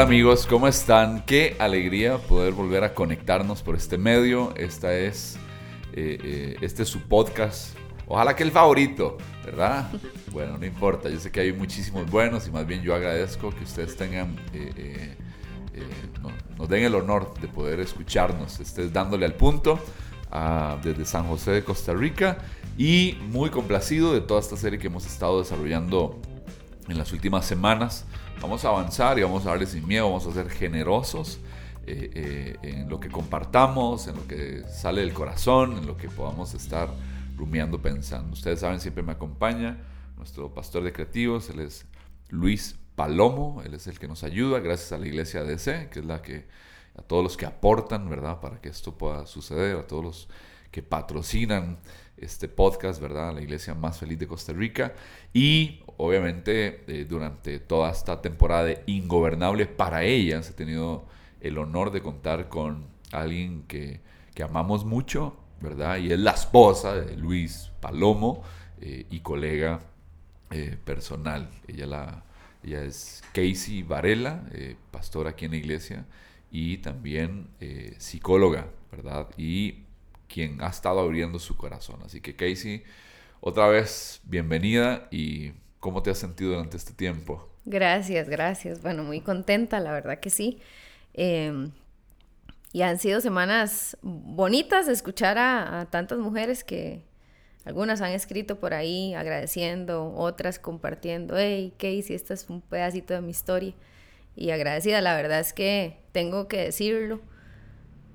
Hola amigos, ¿cómo están? Qué alegría poder volver a conectarnos por este medio. Esta es, eh, eh, este es su podcast. Ojalá que el favorito, ¿verdad? Bueno, no importa. Yo sé que hay muchísimos buenos y más bien yo agradezco que ustedes tengan, eh, nos den el honor de poder escucharnos. Estés dándole al punto ah, desde San José de Costa Rica y muy complacido de toda esta serie que hemos estado desarrollando en las últimas semanas Vamos a avanzar y vamos a darle sin miedo, vamos a ser generosos eh, eh, en lo que compartamos, en lo que sale del corazón, en lo que podamos estar rumiando, pensando. Ustedes saben, siempre me acompaña nuestro pastor de creativos, él es Luis Palomo, él es el que nos ayuda, gracias a la iglesia DC, que es la que, a todos los que aportan, ¿verdad? Para que esto pueda suceder, a todos los que patrocinan este podcast, ¿verdad? La iglesia más feliz de Costa Rica. Y obviamente eh, durante toda esta temporada de Ingobernable para ellas he tenido el honor de contar con alguien que, que amamos mucho, ¿verdad? Y es la esposa de Luis Palomo eh, y colega eh, personal. Ella, la, ella es Casey Varela, pastora aquí en la iglesia y también psicóloga, ¿verdad? Y quien ha estado abriendo su corazón. Así que Casey, otra vez bienvenida y ¿cómo te has sentido durante este tiempo? Gracias, gracias. Bueno, muy contenta, la verdad que sí. Em, y han sido semanas bonitas de escuchar a, tantas mujeres que algunas han escrito por ahí agradeciendo, otras compartiendo, hey, Casey, este es un pedacito de mi historia. Y agradecida, la verdad es que tengo que decirlo,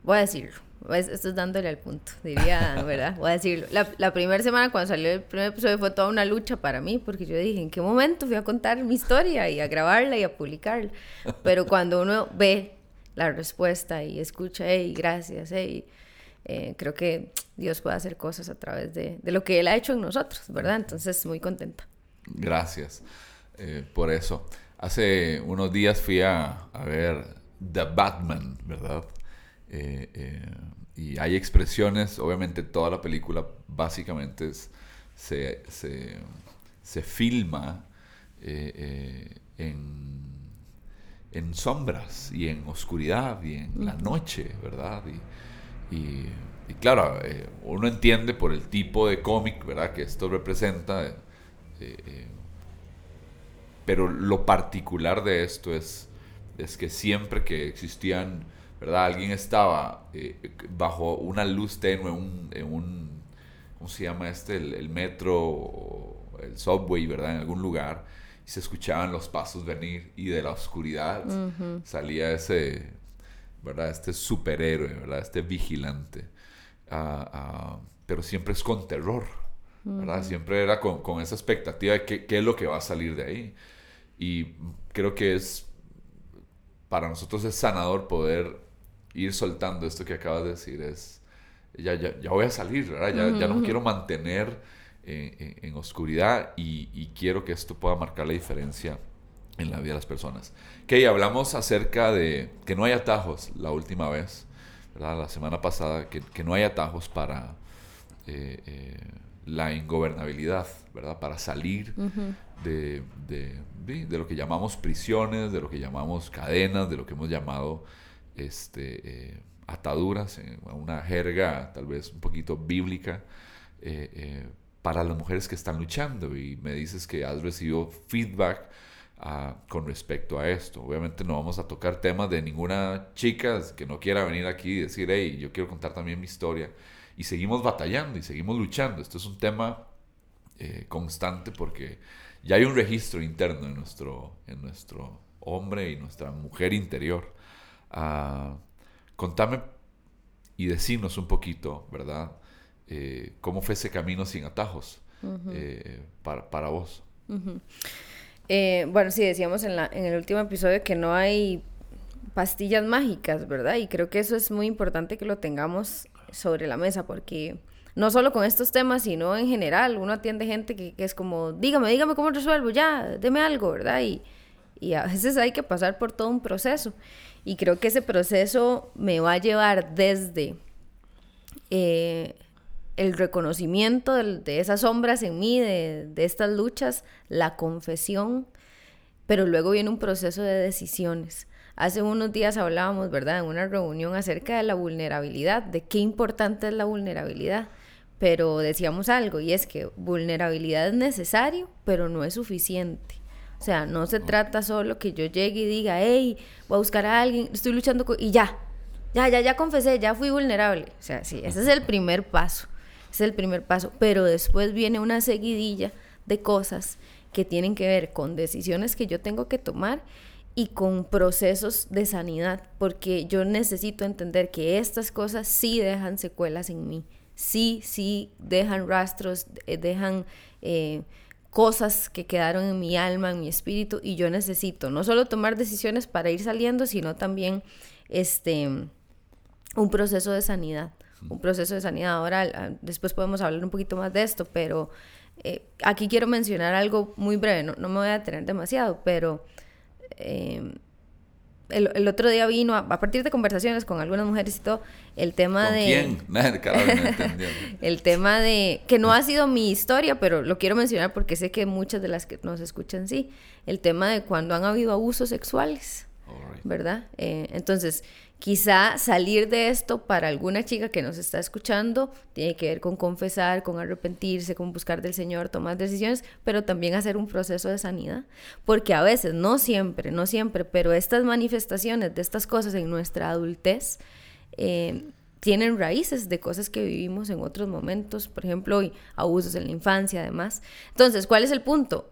voy a decirlo pues, esto es dándole al punto, diría, ¿verdad? Voy a decirlo. La, la primera semana cuando salió el primer episodio fue toda una lucha para mí, porque yo dije, ¿en qué momento fui a contar mi historia y a grabarla y a publicarla? Pero cuando uno ve la respuesta y escucha, hey, gracias, hey, eh, creo que Dios puede hacer cosas a través de, de, lo que Él ha hecho en nosotros, ¿verdad? Entonces, muy contenta. Gracias eh, por eso. Hace unos días fui a, a ver The Batman, ¿verdad? Eh, eh, y hay expresiones, obviamente toda la película básicamente se, se, filma eh, en, en, sombras y en oscuridad y en la noche, ¿verdad? Y, y, claro, uno entiende por el tipo de cómic, ¿verdad? Que esto representa, pero lo particular de esto es, es que siempre que existían ¿verdad? Alguien estaba eh, bajo una luz tenue en un, ¿cómo se llama este? El, metro, el subway, ¿verdad? En algún lugar, y se escuchaban los pasos venir, y de la oscuridad salía ese, ¿verdad? Este superhéroe, ¿verdad? Este vigilante. Ah, ah, pero siempre es con terror, ¿verdad? Siempre era con, con esa expectativa de qué, qué es lo que va a salir de ahí. Y creo que es, para nosotros es sanador poder ir soltando esto que acabas de decir es, ya, ya, ya voy a salir, Ya, ya no quiero mantener eh, en oscuridad y, quiero que esto pueda marcar la diferencia en la vida de las personas. Que hablamos acerca de que no hay atajos la última vez, ¿verdad? La semana pasada, que, que no hay atajos para eh, eh, la ingobernabilidad, ¿verdad? Para salir de, de, de, lo que llamamos prisiones, de lo que llamamos cadenas, de lo que hemos llamado este, eh, ataduras, en una jerga tal vez un poquito bíblica, eh, eh, para las mujeres que están luchando. Y me dices que has recibido feedback ah, con respecto a esto. Obviamente no vamos a tocar temas de ninguna chica que no quiera venir aquí y decir, hey, yo quiero contar también mi historia. Y seguimos batallando y seguimos luchando. Esto es un tema constante porque ya hay un registro interno en nuestro, en nuestro hombre y nuestra mujer interior contame y decirnos un poquito, ¿verdad? Eh, ¿Cómo fue ese camino sin atajos eh, para, vos? Eh, bueno, sí, decíamos en, la, en el último episodio que no hay pastillas mágicas, ¿verdad? Y creo que eso es muy importante que lo tengamos sobre la mesa porque no solo con estos temas, sino en general, uno atiende gente que, que es como, dígame, dígame cómo resuelvo, ya, deme algo, ¿verdad? Y, y a veces hay que pasar por todo un proceso. Y creo que ese proceso me va a llevar desde eh, el reconocimiento de, esas sombras en mí, de, estas luchas, la confesión, pero luego viene un proceso de decisiones. Hace unos días hablábamos, ¿verdad?, en una reunión acerca de la vulnerabilidad, de qué importante es la vulnerabilidad. Pero decíamos algo, y es que vulnerabilidad es necesario, pero no es suficiente. O sea, no se trata solo que yo llegue y diga, hey, voy a buscar a alguien, estoy luchando con... y ya, ya, ya, ya confesé, ya fui vulnerable. O sea, sí, ese es el primer paso. Ese es el primer paso. Pero después viene una seguidilla de cosas que tienen que ver con decisiones que yo tengo que tomar y con procesos de sanidad, porque yo necesito entender que estas cosas sí dejan secuelas en mí, sí, sí dejan rastros, eh, dejan eh, cosas que quedaron en mi alma, en mi espíritu, y yo necesito no solo tomar decisiones para ir saliendo, sino también este, un proceso de sanidad, un proceso de sanidad. Ahora, después podemos hablar un poquito más de esto, pero eh, aquí quiero mencionar algo muy breve, no, no me voy a detener demasiado, pero eh, el, otro día vino, a, partir de conversaciones con algunas mujeres y todo, el tema de... ¿Quién? el tema de... Que no ha sido mi historia, pero lo quiero mencionar porque sé que muchas de las que nos escuchan sí. El tema de cuando han habido abusos sexuales, ¿verdad? Eh, entonces, Quizá salir de esto para alguna chica que nos está escuchando tiene que ver con confesar, con arrepentirse, con buscar del Señor, tomar decisiones, pero también hacer un proceso de sanidad. Porque a veces, no siempre, no siempre, pero estas manifestaciones de estas cosas en nuestra adultez eh, tienen raíces de cosas que vivimos en otros momentos, por ejemplo, abusos en la infancia, además. Entonces, ¿cuál es el punto?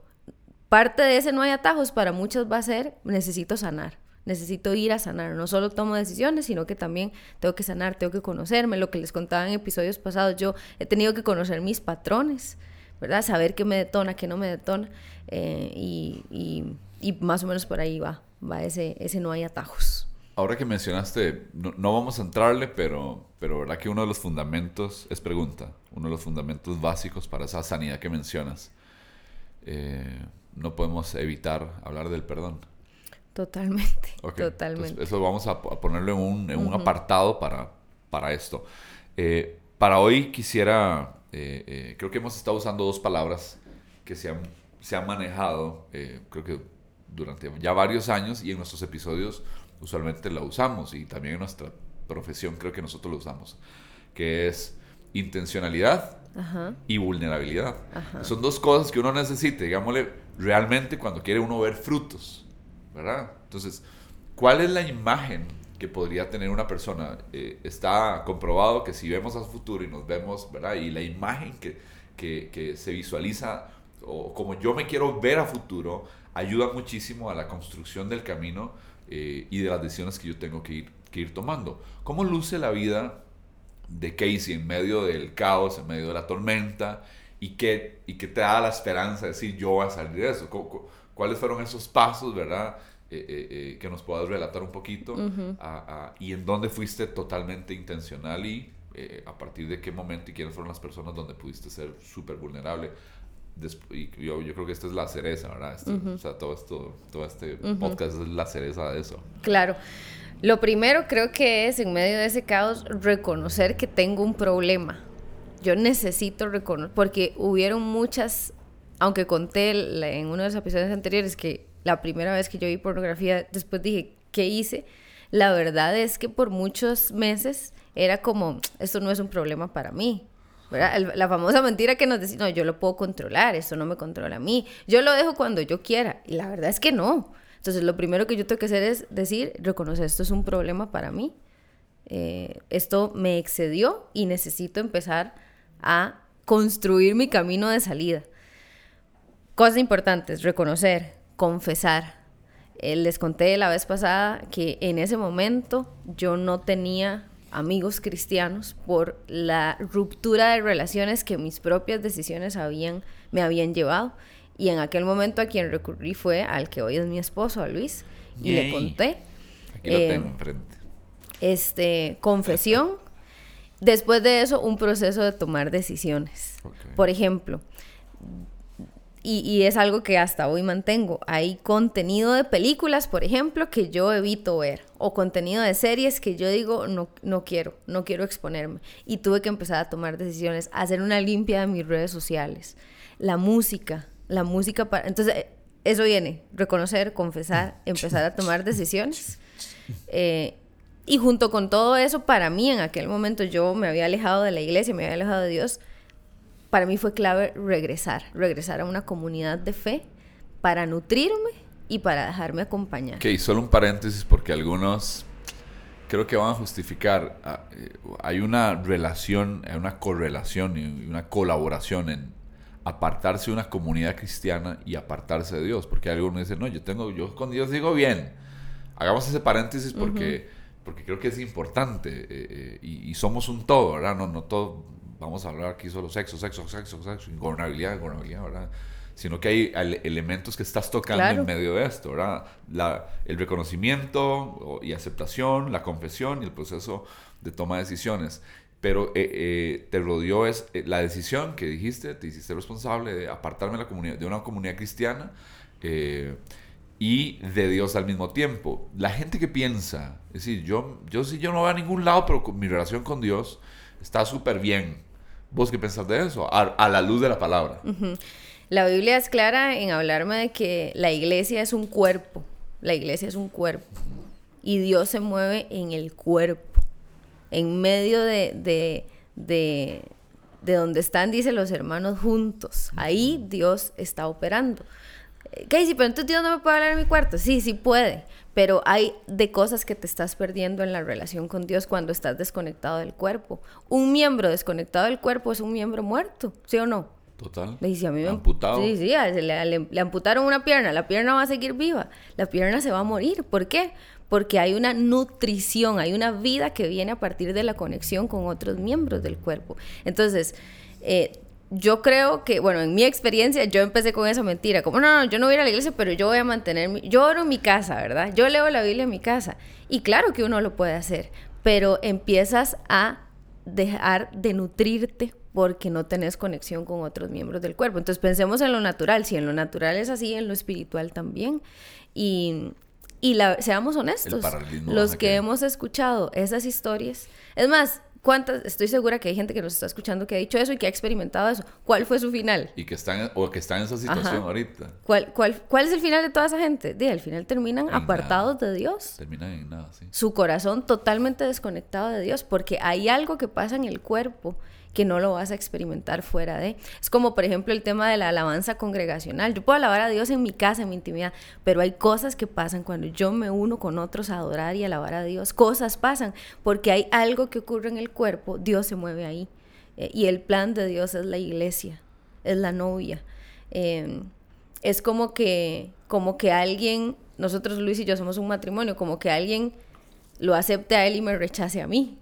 Parte de ese no hay atajos para muchos va a ser necesito sanar necesito ir a sanar. No solo tomo decisiones, sino que también tengo que sanar, tengo que conocerme. Lo que les contaba en episodios pasados, yo he tenido que conocer mis patrones, ¿verdad? Saber qué me detona, qué no me detona. Eh, y, más o menos por ahí va, va ese, ese no hay atajos. Ahora que mencionaste, no, vamos a entrarle, pero, pero verdad que uno de los fundamentos, es pregunta, uno de los fundamentos básicos para esa sanidad que mencionas, eh, no podemos evitar hablar del perdón. Totalmente, totalmente. eso vamos a, ponerlo en un, en un apartado para, para esto. Eh, para hoy quisiera, eh, eh, creo que hemos estado usando dos palabras que se han, se han manejado, creo que durante ya varios años y en nuestros episodios usualmente la usamos y también en nuestra profesión creo que nosotros lo usamos, que es intencionalidad y vulnerabilidad. Son dos cosas que uno necesita, digámosle, realmente cuando quiere uno ver frutos. ¿Verdad? Entonces, ¿cuál es la imagen que podría tener una persona? Eh, está comprobado que si vemos al futuro y nos vemos, ¿verdad? Y la imagen que, que, se visualiza, o como yo me quiero ver a futuro, ayuda muchísimo a la construcción del camino eh, y de las decisiones que yo tengo que ir, que ir tomando. ¿Cómo luce la vida de Casey en medio del caos, en medio de la tormenta? ¿Y qué, y qué te da la esperanza de decir yo voy a salir de eso? Cuáles fueron esos pasos, ¿verdad? Eh, eh, eh, que nos puedas relatar un poquito y en dónde fuiste totalmente intencional y a partir de qué momento y quiénes fueron las personas donde pudiste ser súper vulnerable. y yo, yo, creo que esta es la cereza, ¿verdad? Este, o sea, todo, esto, todo este podcast es la cereza de eso. Claro. Lo primero creo que es, en medio de ese caos, reconocer que tengo un problema. Yo necesito reconocer, porque hubieron muchas aunque conté en uno de los episodios anteriores que la primera vez que yo vi pornografía, después dije, ¿qué hice? La verdad es que por muchos meses era como, esto no es un problema para mí. la famosa mentira que nos decía, no, yo lo puedo controlar, esto no me controla a mí, yo lo dejo cuando yo quiera. Y la verdad es que no. Entonces, lo primero que yo tengo que hacer es decir, reconocer, esto es un problema para mí. Eh, esto me excedió y necesito empezar a construir mi camino de salida. Cosas importantes, reconocer, confesar. Eh, les conté la vez pasada que en ese momento yo no tenía amigos cristianos por la ruptura de relaciones que mis propias decisiones habían, me habían llevado. Y en aquel momento a quien recurrí fue al que hoy es mi esposo, a Luis, y le conté. Aquí lo tengo eh, enfrente. Este, confesión. Después de eso, un proceso de tomar decisiones. Por ejemplo, y, es algo que hasta hoy mantengo. Hay contenido de películas, por ejemplo, que yo evito ver. O contenido de series que yo digo, no, no quiero, no quiero exponerme. Y tuve que empezar a tomar decisiones, hacer una limpia de mis redes sociales. La música, la música para... Entonces, eso viene, reconocer, confesar, empezar a tomar decisiones. Eh, y junto con todo eso, para mí en aquel momento yo me había alejado de la iglesia, me había alejado de Dios. Para mí fue clave regresar, regresar a una comunidad de fe para nutrirme y para dejarme acompañar. Ok, solo un paréntesis porque algunos creo que van a justificar. Ah, eh, hay una relación, hay una correlación y una colaboración en apartarse de una comunidad cristiana y apartarse de Dios. Porque algunos dicen, no, yo tengo, yo con Dios digo bien. Hagamos ese paréntesis porque, porque creo que es importante eh, eh, y, somos un todo, ¿verdad? No, no todo, vamos a hablar aquí solo sexo, sexo, sexo, sexo, ingobernabilidad, ingobernabilidad, ¿verdad? Sino que hay elementos que estás tocando en medio de esto, ¿verdad? La, el reconocimiento y aceptación, la confesión y el proceso de toma de decisiones pero eh, eh, te rodeó es eh, la decisión que dijiste, te hiciste responsable de apartarme de, la comunidad, de una comunidad cristiana y de Dios al mismo tiempo. La gente que piensa, es decir, yo, yo sí, yo no voy a ningún lado, pero mi relación con Dios está súper bien. ¿Vos qué pensás de eso? A, la luz de la palabra. La Biblia es clara en hablarme de que la iglesia es un cuerpo. La iglesia es un cuerpo. Y Dios se mueve en el cuerpo en medio de, de, de, de donde están, dice, los hermanos juntos. Ahí Dios está operando. Casey, pero entonces Dios no me puede hablar en mi cuarto. Sí, sí puede, pero hay de cosas que te estás perdiendo en la relación con Dios cuando estás desconectado del cuerpo. Un miembro desconectado del cuerpo es un miembro muerto, ¿sí o no? Total. Le dice a mí amputado. Sí, sí, le, le, amputaron una pierna, la pierna va a seguir viva, la pierna se va a morir. ¿Por qué? porque hay una nutrición, hay una vida que viene a partir de la conexión con otros miembros del cuerpo. Entonces, eh, yo creo que, bueno, en mi experiencia, yo empecé con esa mentira, como, no, no, yo no voy a ir a la iglesia, pero yo voy a mantener, yo oro en mi casa, ¿verdad? Yo leo la Biblia en mi casa. Y claro que uno lo puede hacer, pero empiezas a dejar de nutrirte porque no tenés conexión con otros miembros del cuerpo. Entonces pensemos en lo natural, si en lo natural es así, en lo espiritual también. Y, y la, seamos honestos, los que hemos escuchado esas historias, es más, ¿cuántas? Estoy segura que hay gente que nos está escuchando que ha dicho eso y que ha experimentado eso. ¿Cuál fue su final? Y que están, o que están en esa situación ahorita. ¿Cuál, cuál, ¿Cuál es el final de toda esa gente? De, al final terminan apartados de Dios. Terminan en nada, sí. Su corazón totalmente desconectado de Dios, porque hay algo que pasa en el cuerpo que no lo vas a experimentar fuera de. Es como, por ejemplo, el tema de la alabanza congregacional. Yo puedo alabar a Dios en mi casa, en mi intimidad, pero hay cosas que pasan cuando yo me uno con otros a adorar y alabar a Dios. Cosas pasan porque hay algo que ocurre en el cuerpo, Dios se mueve ahí. Eh, y el plan de Dios es la iglesia, es la novia. Em, es como que, como que alguien, nosotros Luis y yo somos un matrimonio, como que alguien lo acepte a él y me rechace a mí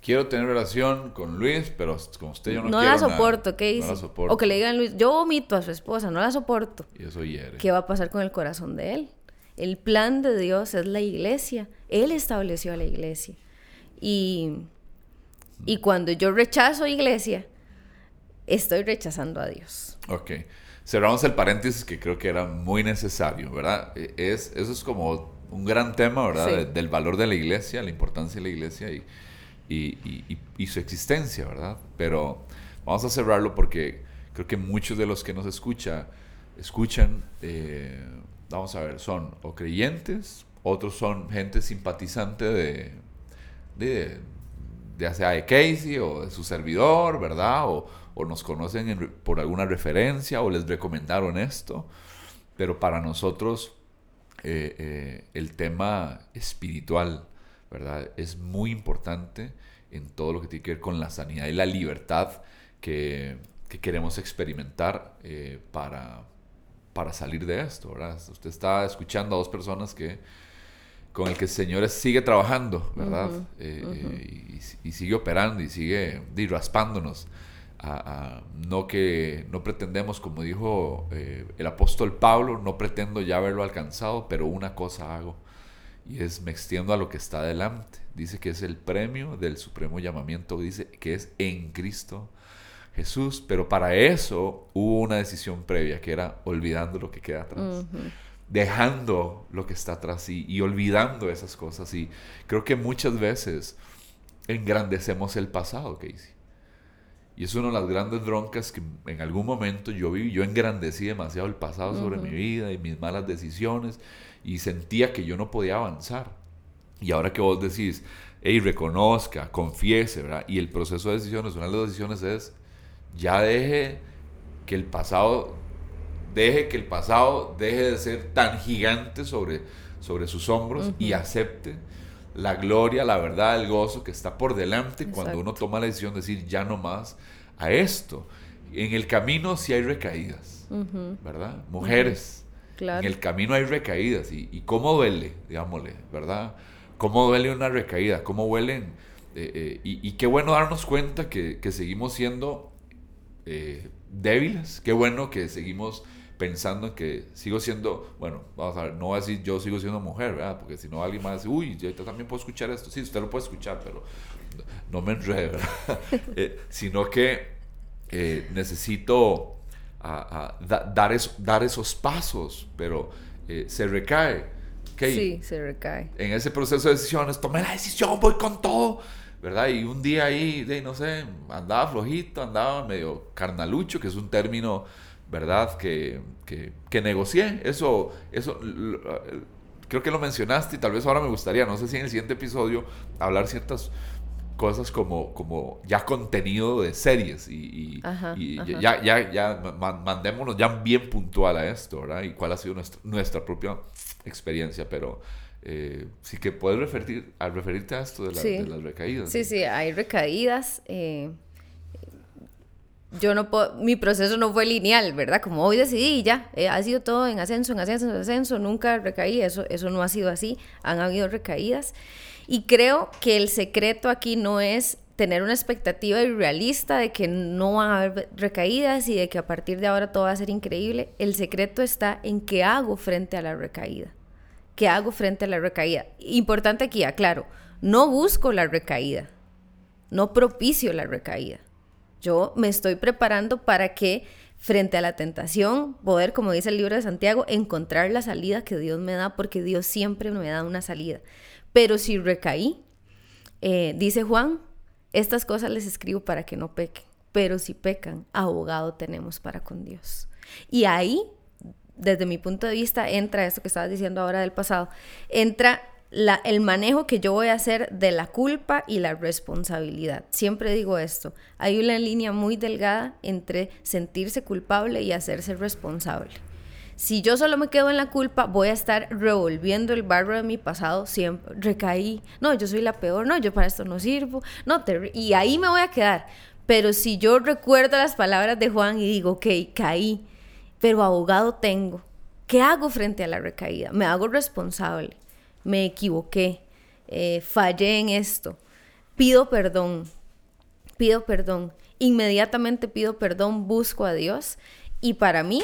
quiero tener relación con Luis, pero con usted yo no, no quiero la soporto, ¿qué dice? No la soporto. O que le digan Luis, yo vomito a su esposa, no la soporto. Y eso hiere. ¿Qué va a pasar con el corazón de él? El plan de Dios es la iglesia. Él estableció a la iglesia. Y, y cuando yo rechazo iglesia, estoy rechazando a Dios. Ok. Cerramos el paréntesis que creo que era muy necesario, ¿verdad? E, es, eso es como un gran tema, ¿verdad? del valor de la iglesia, la importancia de la iglesia y y, su existencia, ¿verdad? Pero vamos a cerrarlo porque creo que muchos de los que nos escucha, escuchan, eh, vamos a ver, son o creyentes, otros son gente simpatizante de, de ya sea de Casey o de su servidor, ¿verdad? O, nos conocen por alguna referencia o les recomendaron esto. Pero para nosotros eh, eh, el tema espiritual ¿verdad? Es muy importante en todo lo que tiene que ver con la sanidad y la libertad que, queremos experimentar eh, para, para salir de esto, ¿verdad? Usted está escuchando a dos personas que con el que el Señor sigue trabajando, ¿verdad? Eh, eh, y, sigue operando y sigue raspándonos. no que no pretendemos, como dijo el apóstol Pablo, no pretendo ya haberlo alcanzado, pero una cosa hago y es me extiendo a lo que está adelante. Dice que es el premio del supremo llamamiento, dice que es en Cristo Jesús, pero para eso hubo una decisión previa, que era olvidando lo que queda atrás. Dejando lo que está atrás y, y olvidando esas cosas. Y creo que muchas veces engrandecemos el pasado, Casey. Y es una de las grandes broncas que en algún momento yo viví. Yo engrandecí demasiado el pasado sobre mi vida y mis malas decisiones y sentía que yo no podía avanzar. Y ahora que vos decís, hey, reconozca, confiese, ¿verdad? Y el proceso de decisiones, una de las decisiones es, ya deje que el pasado, deje que el pasado deje de ser tan gigante sobre, sobre sus hombros y acepte la gloria, la verdad, el gozo que está por delante cuando uno toma la decisión de decir ya no más a esto. En el camino sí hay recaídas, ¿verdad? Mujeres, en el camino hay recaídas y, y, cómo duele, digámosle, ¿verdad? Cómo duele una recaída, cómo duelen. Eh, eh, y, qué bueno darnos cuenta que, que seguimos siendo eh, débiles, qué bueno que seguimos pensando en que sigo siendo, bueno, vamos a ver, no voy a decir yo sigo siendo mujer, ¿verdad? Porque si no alguien más dice, uy, yo también puedo escuchar esto. Sí, usted lo puede escuchar, pero no me enrede, ¿verdad? Eh, sino que eh, necesito dar, dar esos pasos, pero eh, se recae. Sí, se recae. En ese proceso de decisiones, tomé la decisión, voy con todo. ¿verdad? Y un día ahí, de, no sé, andaba flojito, andaba medio carnalucho, que es un término ¿verdad? Que, que, negocié. Eso, eso creo que lo mencionaste y tal vez ahora me gustaría, no sé si en el siguiente episodio, hablar ciertas cosas como, como ya contenido de series y, ya, ya, ya mandémonos ya bien puntual a esto, ¿verdad? Y cuál ha sido nuestra, nuestra propia experiencia, pero eh, sí que puedes referir, al referirte a esto de, las recaídas. Sí, sí, hay recaídas. Eh, yo no puedo, mi proceso no fue lineal, ¿verdad? Como hoy decidí ya, eh, ha sido todo en ascenso, en ascenso, en ascenso, nunca recaí, eso, eso no ha sido así, han habido recaídas. Y creo que el secreto aquí no es tener una expectativa irrealista de que no van a haber recaídas y de que a partir de ahora todo va a ser increíble. El secreto está en qué hago frente a la recaída. ¿Qué hago frente a la recaída? Importante aquí, aclaro, no busco la recaída, no propicio la recaída yo me estoy preparando para que frente a la tentación, poder, como dice el libro de Santiago, encontrar la salida que Dios me da, porque Dios siempre me da una salida. Pero si recaí, eh, dice Juan, estas cosas les escribo para que no pequen, pero si pecan, abogado tenemos para con Dios. Y ahí, desde mi punto de vista, entra esto que estabas diciendo ahora del pasado, entra el manejo que yo voy a hacer de la culpa y la responsabilidad. Siempre digo esto, hay una línea muy delgada entre sentirse culpable y hacerse responsable. Si yo solo me quedo en la culpa, voy a estar revolviendo el barro de mi pasado siempre. Recaí, no, yo soy la peor, no, yo para esto no sirvo, no, y ahí me voy a quedar. Pero si yo recuerdo las palabras de Juan y digo, ok, caí, pero abogado tengo, ¿qué hago frente a la recaída? Me hago responsable me equivoqué, eh, fallé en esto, pido perdón, pido perdón, inmediatamente pido perdón, busco a Dios y para mí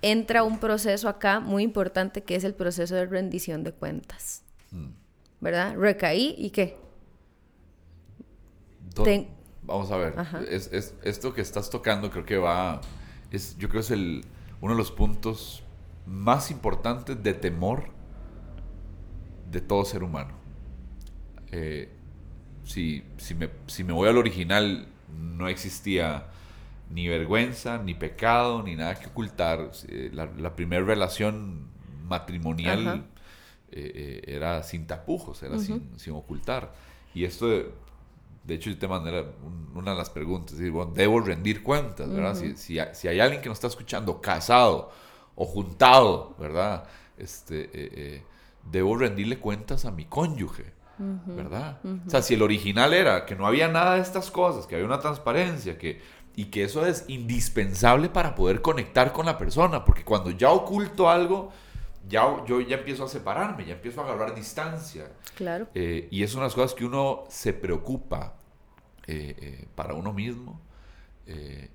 entra un proceso acá muy importante que es el proceso de rendición de cuentas. Mm. ¿Verdad? Recaí y qué. Vamos a ver, es, esto que estás tocando creo que va, es, yo creo que es el, uno de los puntos más importantes de temor de todo ser humano. Eh, si, si, me, si, me, voy al original, no existía ni vergüenza, ni pecado, ni nada que ocultar. La, primera relación matrimonial eh, eh, era sin tapujos, era sin, sin, ocultar. Y esto, de, hecho, yo te mandé una de las preguntas. debo rendir cuentas, ¿verdad? si, si, si, hay alguien que nos está escuchando casado o juntado, ¿verdad? Este, debo rendirle cuentas a mi cónyuge, ¿verdad? O sea, si el original era que no había nada de estas cosas, que había una transparencia, que, y que eso es indispensable para poder conectar con la persona, porque cuando ya oculto algo, ya, yo ya empiezo a separarme, ya empiezo a agarrar distancia. Claro. Eh, y es unas cosas que uno se preocupa eh, eh, para uno mismo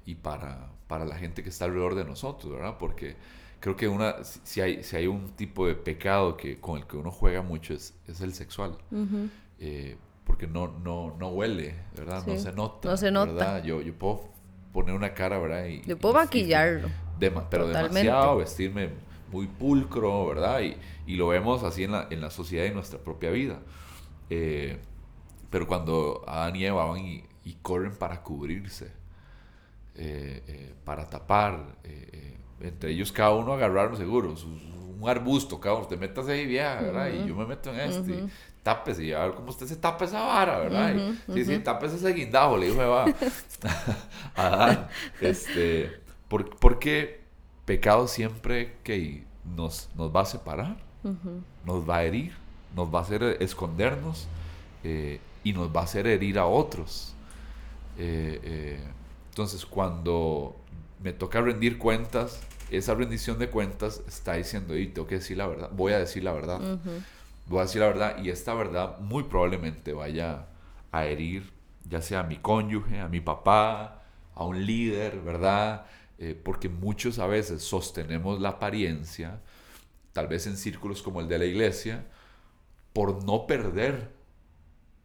y para, para la gente que está alrededor de nosotros, ¿verdad? Porque creo que una si hay si hay un tipo de pecado que con el que uno juega mucho es, es el sexual. Eh, porque no no no huele verdad no se nota no se nota. yo yo puedo poner una cara verdad y yo puedo maquillarlo. Pero demasiado vestirme muy pulcro verdad y, y, lo vemos así en la en la sociedad y en nuestra propia vida. Eh, pero cuando Adán y Eva van y, y corren para cubrirse para tapar, entre ellos cada uno agarraron seguro, un arbusto, cada uno, te metas ahí vieja, ¿verdad? Y yo me meto en este. Tápese y a ver cómo usted se tapa esa vara, ¿verdad? sí, sí, tápese ese guindajo, le dijo Eva a Adán. Este, porque pecado siempre que nos, nos va a separar, nos va a herir, nos va a hacer escondernos eh, y nos va a hacer herir a otros. Eh, eh, entonces, cuando me toca rendir cuentas, esa rendición de cuentas está diciendo, y tengo que decir la verdad, voy a decir la verdad. Voy a decir la verdad y esta verdad muy probablemente vaya a herir ya sea a mi cónyuge, a mi papá, a un líder, ¿verdad? Eh, porque muchos a veces sostenemos la apariencia, tal vez en círculos como el de la iglesia, por no perder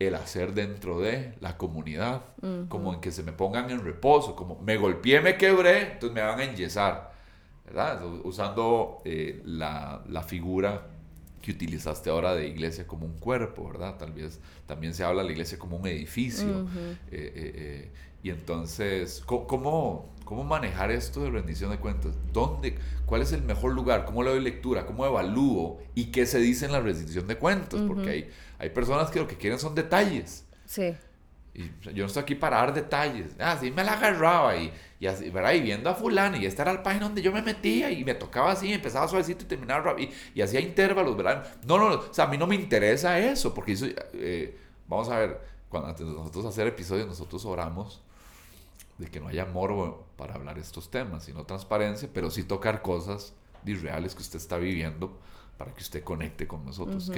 el hacer dentro de la comunidad, como en que se me pongan en reposo, como me golpeé, me quebré, entonces me van a enyesar, ¿verdad? Usando eh, la, la, figura que utilizaste ahora de iglesia como un cuerpo, ¿verdad? Tal vez también se habla de la iglesia como un edificio. Eh, eh, y entonces, ¿cómo, ¿cómo manejar esto de rendición de cuentas? ¿Dónde? ¿Cuál es el mejor lugar? ¿Cómo le doy lectura? ¿Cómo evalúo? ¿Y qué se dice en la rendición de cuentas? Porque hay, hay personas que lo que quieren son detalles. Sí. Y yo no estoy aquí para dar detalles. Ah, sí me la agarraba y, y así, ¿verdad? Y viendo a fulano y esta era la página donde yo me metía y me tocaba así, empezaba suavecito y terminaba rápido y, hacía intervalos, ¿verdad? No, no, o sea, a mí no me interesa eso porque eso, eh, vamos a ver, cuando antes de nosotros hacer episodios, nosotros oramos de que no haya morbo para hablar estos temas, sino transparencia, pero sí tocar cosas irreales que usted está viviendo para que usted conecte con nosotros. Uh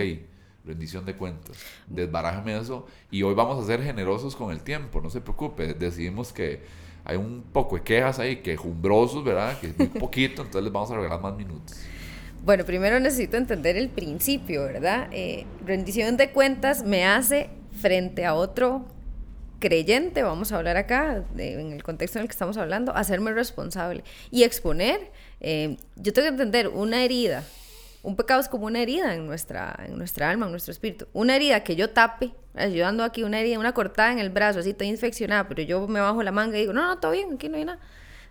rendición de cuentas. Desbarájame eso. Y hoy vamos a ser generosos con el tiempo, no se preocupe. Decidimos que hay un poco de quejas ahí, quejumbrosos, ¿verdad? Que es muy poquito, entonces les vamos a regalar más minutos. Bueno, primero necesito entender el principio, ¿verdad? Eh, rendición de cuentas me hace frente a otro creyente, vamos a hablar acá, en el contexto en el que estamos hablando, hacerme responsable y exponer. Eh, yo tengo que entender una herida un pecado es como una herida en nuestra, en nuestra alma, en nuestro espíritu. Una herida que yo tape, ayudando aquí una herida, una cortada en el brazo, así estoy infeccionada, pero yo me bajo la manga y digo, no, no, todo bien, aquí no hay nada.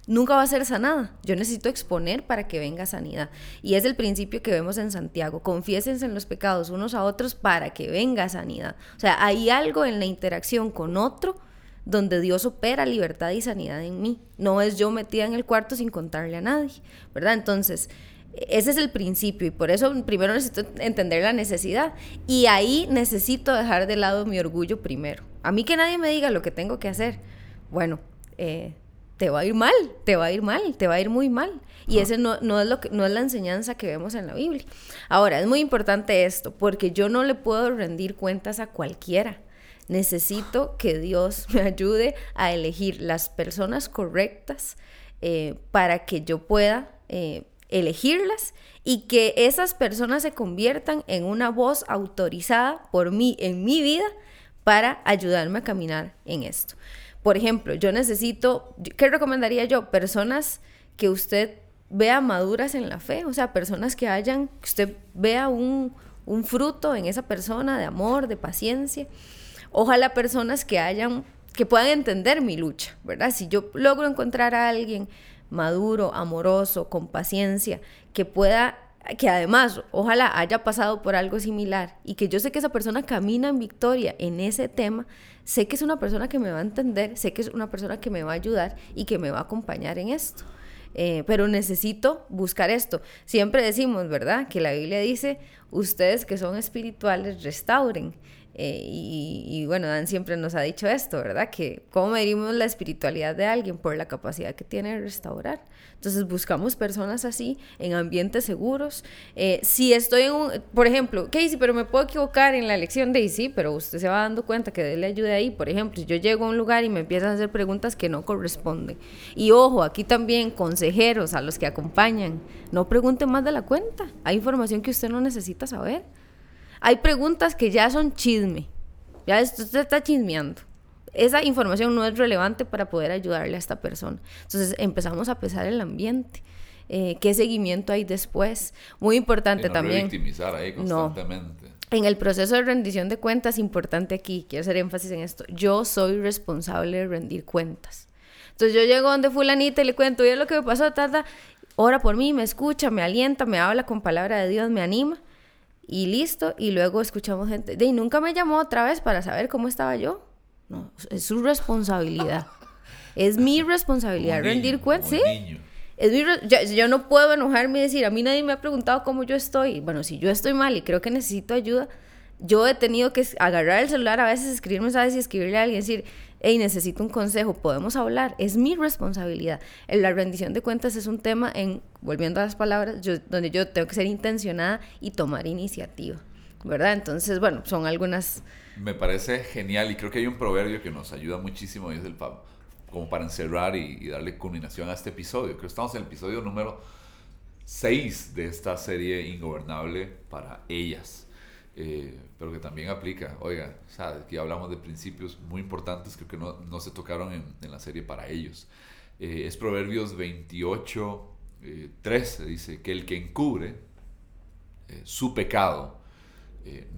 Nunca va a ser sanada. Yo necesito exponer para que venga sanidad. Y es el principio que vemos en Santiago. Confiésense en los pecados unos a otros para que venga sanidad. O sea, hay algo en la interacción con otro donde Dios opera libertad y sanidad en mí. No es yo metida en el cuarto sin contarle a nadie, ¿verdad? Entonces, ese es el principio y por eso primero necesito entender la necesidad y ahí necesito dejar de lado mi orgullo primero. A mí que nadie me diga lo que tengo que hacer. Bueno, eh, te va a ir mal, te va a ir mal, te va a ir muy mal. Y ese no, no, es lo que, no es la enseñanza que vemos en la Biblia. Ahora, es muy importante esto, porque yo no le puedo rendir cuentas a cualquiera. Necesito que Dios me ayude a elegir las personas correctas eh, para que yo pueda eh, elegirlas y que esas personas se conviertan en una voz autorizada por mí en mi vida para ayudarme a caminar en esto. Por ejemplo, yo necesito, ¿qué recomendaría yo? Personas que usted vea maduras en la fe, o sea, personas que hayan, que usted vea un, un fruto en esa persona de amor, de paciencia. Ojalá personas que hayan, que puedan entender mi lucha, ¿verdad? Si yo logro encontrar a alguien maduro, amoroso, con paciencia, que pueda, que además ojalá haya pasado por algo similar y que yo sé que esa persona camina en victoria en ese tema, sé que es una persona que me va a entender, sé que es una persona que me va a ayudar y que me va a acompañar en esto. Eh, pero necesito buscar esto. Siempre decimos, ¿verdad? Que la Biblia dice, ustedes que son espirituales, restauren. Eh, y, bueno, Dan siempre nos ha dicho esto, ¿verdad? Que cómo medimos la espiritualidad de alguien por la capacidad que tiene de restaurar. Entonces buscamos personas así, en ambientes seguros. Eh, si estoy en un, por ejemplo, Casey, pero me puedo equivocar en la elección de sí, pero usted se va dando cuenta que le ayude ahí. Por ejemplo, si yo llego a un lugar y me empiezan a hacer preguntas que no corresponden. Y ojo, aquí también consejeros a los que acompañan, no pregunten más de la cuenta. Hay información que usted no necesita saber. Hay preguntas que ya son chisme. Ya usted está chismeando. Esa información no es relevante para poder ayudarle a esta persona. Entonces empezamos a pesar el ambiente. Eh, ¿Qué seguimiento hay después? Muy importante no también. victimizar ahí constantemente. En el proceso de rendición de cuentas, importante aquí, quiero hacer énfasis en esto, yo soy responsable de rendir cuentas. Entonces yo llego donde fulanita y le cuento, oye lo que me pasó, tata, ora por mí, me escucha, me alienta, me habla con palabra de Dios, me anima y listo. Y luego escuchamos gente, y nunca me llamó otra vez para saber cómo estaba yo. No, es su responsabilidad. es mi responsabilidad rendir cuentas, ¿sí? Es mi, yo, yo, no puedo enojarme y decir, a mí nadie me ha preguntado cómo yo estoy. Bueno, si yo estoy mal y creo que necesito ayuda, yo he tenido que agarrar el celular a veces, escribir mensajes y escribirle a alguien, decir, hey, necesito un consejo, podemos hablar, es mi responsabilidad. La rendición de cuentas es un tema, en, volviendo a las palabras, yo, donde yo tengo que ser intencionada y tomar iniciativa, ¿verdad? Entonces, bueno, son algunas... Me parece genial y creo que hay un proverbio que nos ayuda muchísimo y es el como para encerrar y, darle culminación a este episodio. Creo que estamos en el episodio número 6 de esta serie Ingobernable para ellas. Eh, pero que también aplica, oiga, o sea, aquí hablamos de principios muy importantes que no, no se tocaron en, en, la serie para ellos. Eh, es Proverbios 28, 13, eh, dice que el que encubre su pecado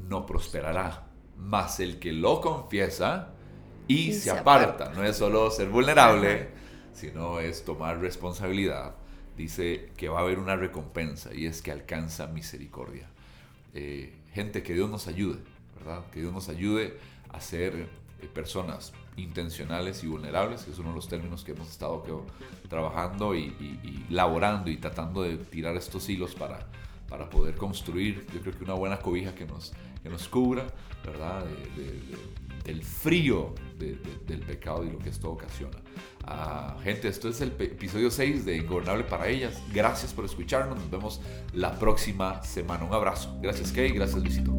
no prosperará, mas el que lo confiesa y, se, aparta. No es solo ser vulnerable, sino es tomar responsabilidad. Dice que va a haber una recompensa y es que alcanza misericordia. Eh, gente, que Dios nos ayude, ¿verdad? Que Dios nos ayude a ser eh, personas intencionales y vulnerables, que es uno de los términos que hemos estado trabajando y, y, laborando y tratando de tirar estos hilos para, para poder construir, yo creo que una buena cobija que nos, que nos cubra, ¿verdad? del frío del pecado y lo que esto ocasiona. Ah, gente, esto es el episodio 6 de Ingobernable para ellas. Gracias por escucharnos. Nos vemos la próxima semana. Un abrazo. Gracias, Kay. Gracias, Luisito.